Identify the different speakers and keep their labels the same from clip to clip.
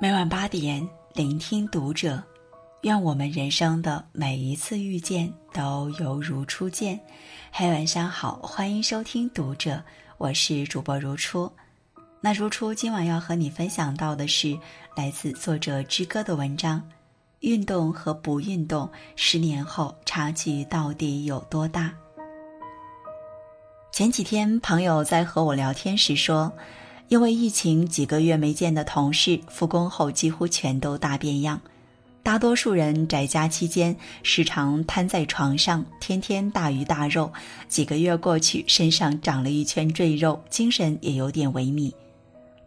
Speaker 1: 每晚八点，聆听读者。愿我们人生的每一次遇见都犹如初见。嘿，晚上好，欢迎收听读者，我是主播如初。那如初今晚要和你分享到的是来自作者之歌的文章：运动和不运动，十年后差距到底有多大？前几天，朋友在和我聊天时说。因为疫情，几个月没见的同事复工后几乎全都大变样。大多数人宅家期间时常瘫在床上，天天大鱼大肉。几个月过去，身上长了一圈赘肉，精神也有点萎靡。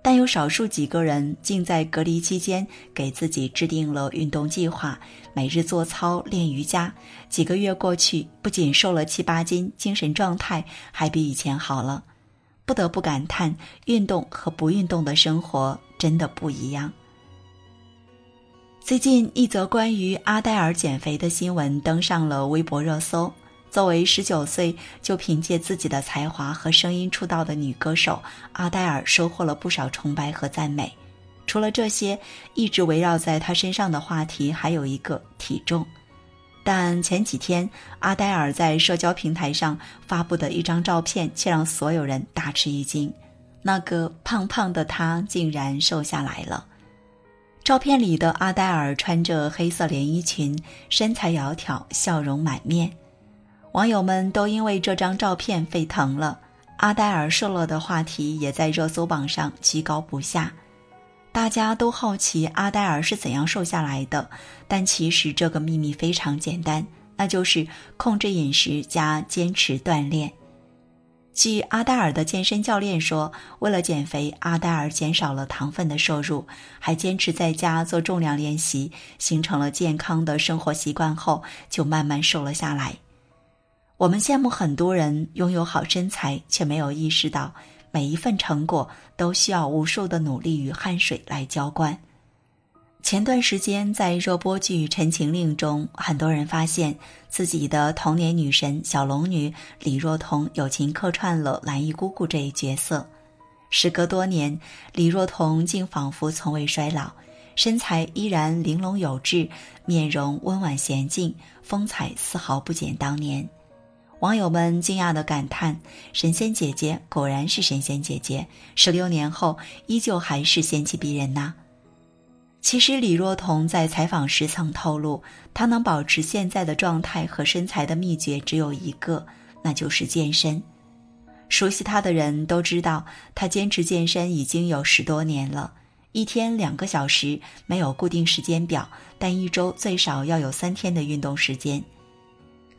Speaker 1: 但有少数几个人竟在隔离期间给自己制定了运动计划，每日做操、练瑜伽。几个月过去，不仅瘦了七八斤，精神状态还比以前好了。不得不感叹，运动和不运动的生活真的不一样。最近，一则关于阿黛尔减肥的新闻登上了微博热搜。作为十九岁就凭借自己的才华和声音出道的女歌手，阿黛尔收获了不少崇拜和赞美。除了这些，一直围绕在她身上的话题还有一个体重。但前几天，阿黛尔在社交平台上发布的一张照片，却让所有人大吃一惊。那个胖胖的她竟然瘦下来了。照片里的阿黛尔穿着黑色连衣裙，身材窈窕，笑容满面。网友们都因为这张照片沸腾了，阿黛尔瘦了的话题也在热搜榜上居高不下。大家都好奇阿黛尔是怎样瘦下来的，但其实这个秘密非常简单，那就是控制饮食加坚持锻炼。据阿黛尔的健身教练说，为了减肥，阿黛尔减少了糖分的摄入，还坚持在家做重量练习，形成了健康的生活习惯后，就慢慢瘦了下来。我们羡慕很多人拥有好身材，却没有意识到。每一份成果都需要无数的努力与汗水来浇灌。前段时间，在热播剧《陈情令》中，很多人发现自己的童年女神小龙女李若彤友情客串了蓝衣姑姑这一角色。时隔多年，李若彤竟仿佛从未衰老，身材依然玲珑有致，面容温婉娴静，风采丝毫不减当年。网友们惊讶地感叹：“神仙姐姐果然是神仙姐姐，十六年后依旧还是仙气逼人呐。”其实李若彤在采访时曾透露，她能保持现在的状态和身材的秘诀只有一个，那就是健身。熟悉她的人都知道，她坚持健身已经有十多年了，一天两个小时，没有固定时间表，但一周最少要有三天的运动时间。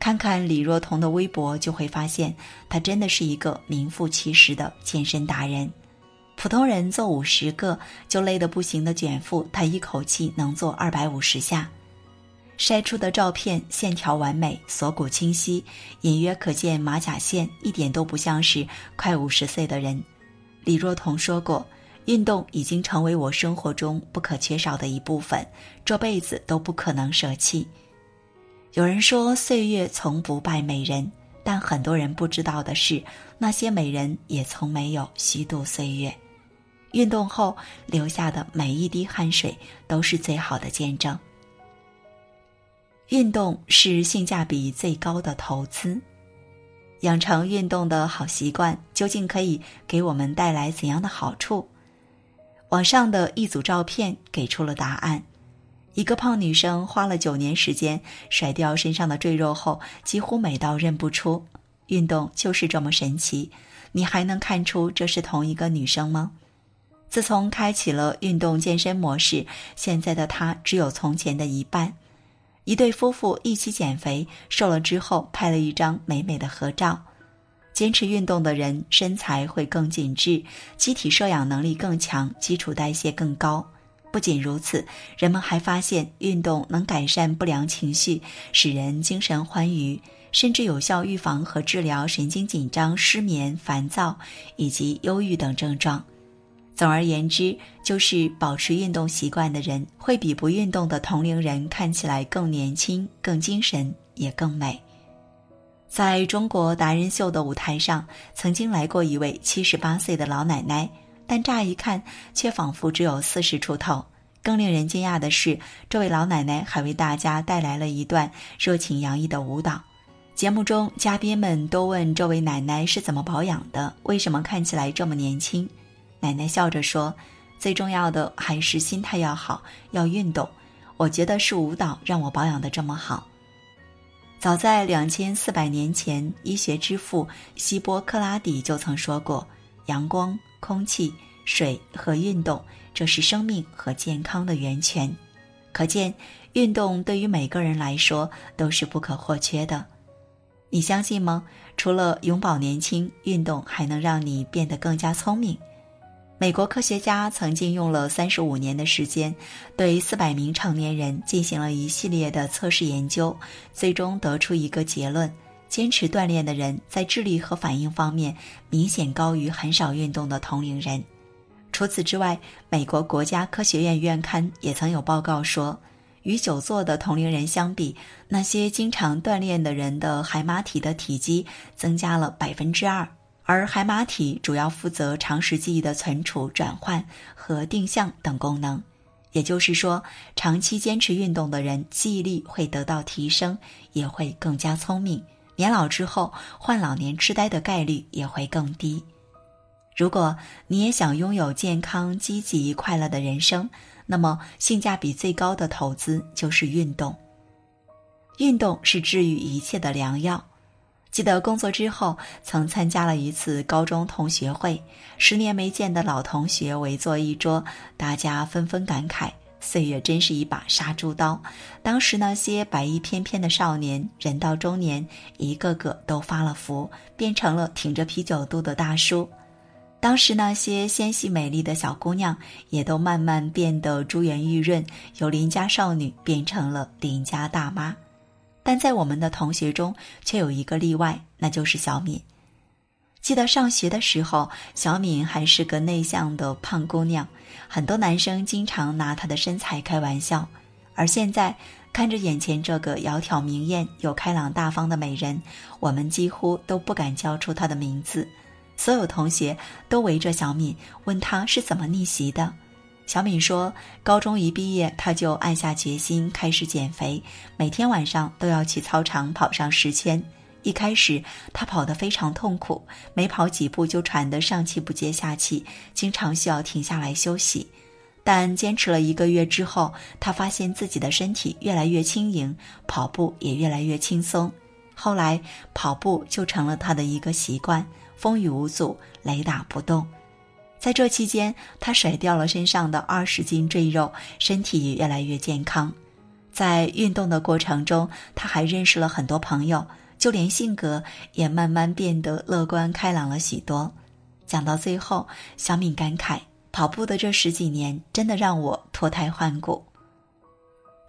Speaker 1: 看看李若彤的微博，就会发现她真的是一个名副其实的健身达人。普通人做五十个就累得不行的卷腹，她一口气能做二百五十下。晒出的照片线条完美，锁骨清晰，隐约可见马甲线，一点都不像是快五十岁的人。李若彤说过：“运动已经成为我生活中不可缺少的一部分，这辈子都不可能舍弃。”有人说岁月从不败美人，但很多人不知道的是，那些美人也从没有虚度岁月。运动后留下的每一滴汗水都是最好的见证。运动是性价比最高的投资，养成运动的好习惯究竟可以给我们带来怎样的好处？网上的一组照片给出了答案。一个胖女生花了九年时间甩掉身上的赘肉后，几乎美到认不出。运动就是这么神奇，你还能看出这是同一个女生吗？自从开启了运动健身模式，现在的她只有从前的一半。一对夫妇一起减肥，瘦了之后拍了一张美美的合照。坚持运动的人身材会更紧致，机体摄氧能力更强，基础代谢更高。不仅如此，人们还发现运动能改善不良情绪，使人精神欢愉，甚至有效预防和治疗神经紧张、失眠、烦躁以及忧郁等症状。总而言之，就是保持运动习惯的人，会比不运动的同龄人看起来更年轻、更精神，也更美。在中国达人秀的舞台上，曾经来过一位七十八岁的老奶奶。但乍一看，却仿佛只有四十出头，更令人惊讶的是，这位老奶奶还为大家带来了一段热情洋溢的舞蹈。节目中，嘉宾们都问这位奶奶是怎么保养的，为什么看起来这么年轻。奶奶笑着说：“最重要的还是心态要好，要运动。我觉得是舞蹈让我保养的这么好。”早在两千四百年前，医学之父希波克拉底就曾说过：“阳光、空气、水和运动，这是生命和健康的源泉。”可见，运动对于每个人来说都是不可或缺的。你相信吗？除了永葆年轻，运动还能让你变得更加聪明。美国科学家曾经用了三十五年的时间，对四百名成年人进行了一系列的测试研究，最终得出一个结论：坚持锻炼的人在智力和反应方面明显高于很少运动的同龄人。除此之外，美国国家科学院院刊也曾有报告说。与久坐的同龄人相比，那些经常锻炼的人的海马体的体积增加了百分之二，而海马体主要负责长时记忆的存储、转换和定向等功能。也就是说，长期坚持运动的人记忆力会得到提升，也会更加聪明，年老之后患老年痴呆的概率也会更低。如果你也想拥有健康、积极、快乐的人生，那么，性价比最高的投资就是运动。运动是治愈一切的良药。记得工作之后，曾参加了一次高中同学会，十年没见的老同学围坐一桌，大家纷纷感慨：岁月真是一把杀猪刀。当时那些白衣翩翩的少年，人到中年，一个个都发了福，变成了挺着啤酒肚的大叔。当时那些纤细美丽的小姑娘，也都慢慢变得珠圆玉润，由邻家少女变成了邻家大妈。但在我们的同学中，却有一个例外，那就是小敏。记得上学的时候，小敏还是个内向的胖姑娘，很多男生经常拿她的身材开玩笑。而现在，看着眼前这个窈窕明艳又开朗大方的美人，我们几乎都不敢叫出她的名字。所有同学都围着小敏，问她是怎么逆袭的。小敏说：“高中一毕业，她就暗下决心开始减肥，每天晚上都要去操场跑上十圈。一开始，他跑得非常痛苦，每跑几步就喘得上气不接下气，经常需要停下来休息。但坚持了一个月之后，他发现自己的身体越来越轻盈，跑步也越来越轻松。后来，跑步就成了他的一个习惯。”风雨无阻，雷打不动。在这期间，他甩掉了身上的二十斤赘肉，身体也越来越健康。在运动的过程中，他还认识了很多朋友，就连性格也慢慢变得乐观开朗了许多。讲到最后，小敏感慨：跑步的这十几年，真的让我脱胎换骨。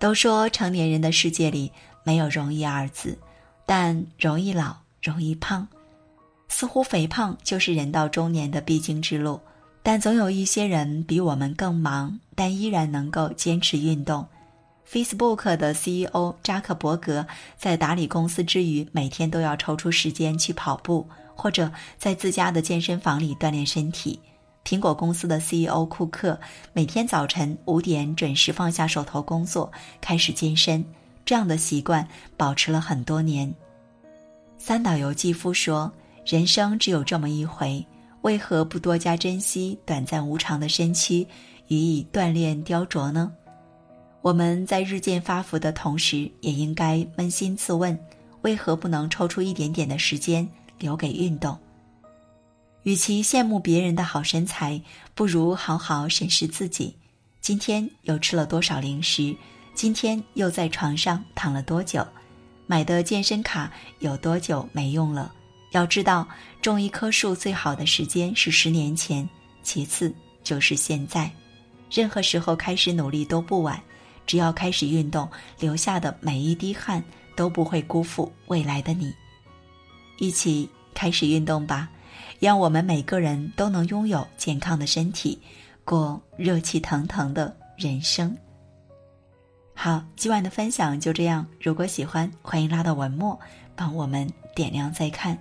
Speaker 1: 都说成年人的世界里没有容易二字，但容易老，容易胖。似乎肥胖就是人到中年的必经之路，但总有一些人比我们更忙，但依然能够坚持运动。Facebook 的 CEO 扎克伯格在打理公司之余，每天都要抽出时间去跑步，或者在自家的健身房里锻炼身体。苹果公司的 CEO 库克每天早晨五点准时放下手头工作，开始健身，这样的习惯保持了很多年。三岛由纪夫说。人生只有这么一回，为何不多加珍惜短暂无常的身躯，予以锻炼雕琢呢？我们在日渐发福的同时，也应该扪心自问：为何不能抽出一点点的时间留给运动？与其羡慕别人的好身材，不如好好审视自己：今天又吃了多少零食？今天又在床上躺了多久？买的健身卡有多久没用了？要知道，种一棵树最好的时间是十年前，其次就是现在。任何时候开始努力都不晚，只要开始运动，流下的每一滴汗都不会辜负未来的你。一起开始运动吧，让我们每个人都能拥有健康的身体，过热气腾腾的人生。好，今晚的分享就这样。如果喜欢，欢迎拉到文末帮我们点亮再看。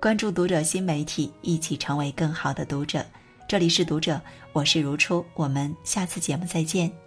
Speaker 1: 关注读者新媒体，一起成为更好的读者。这里是读者，我是如初，我们下次节目再见。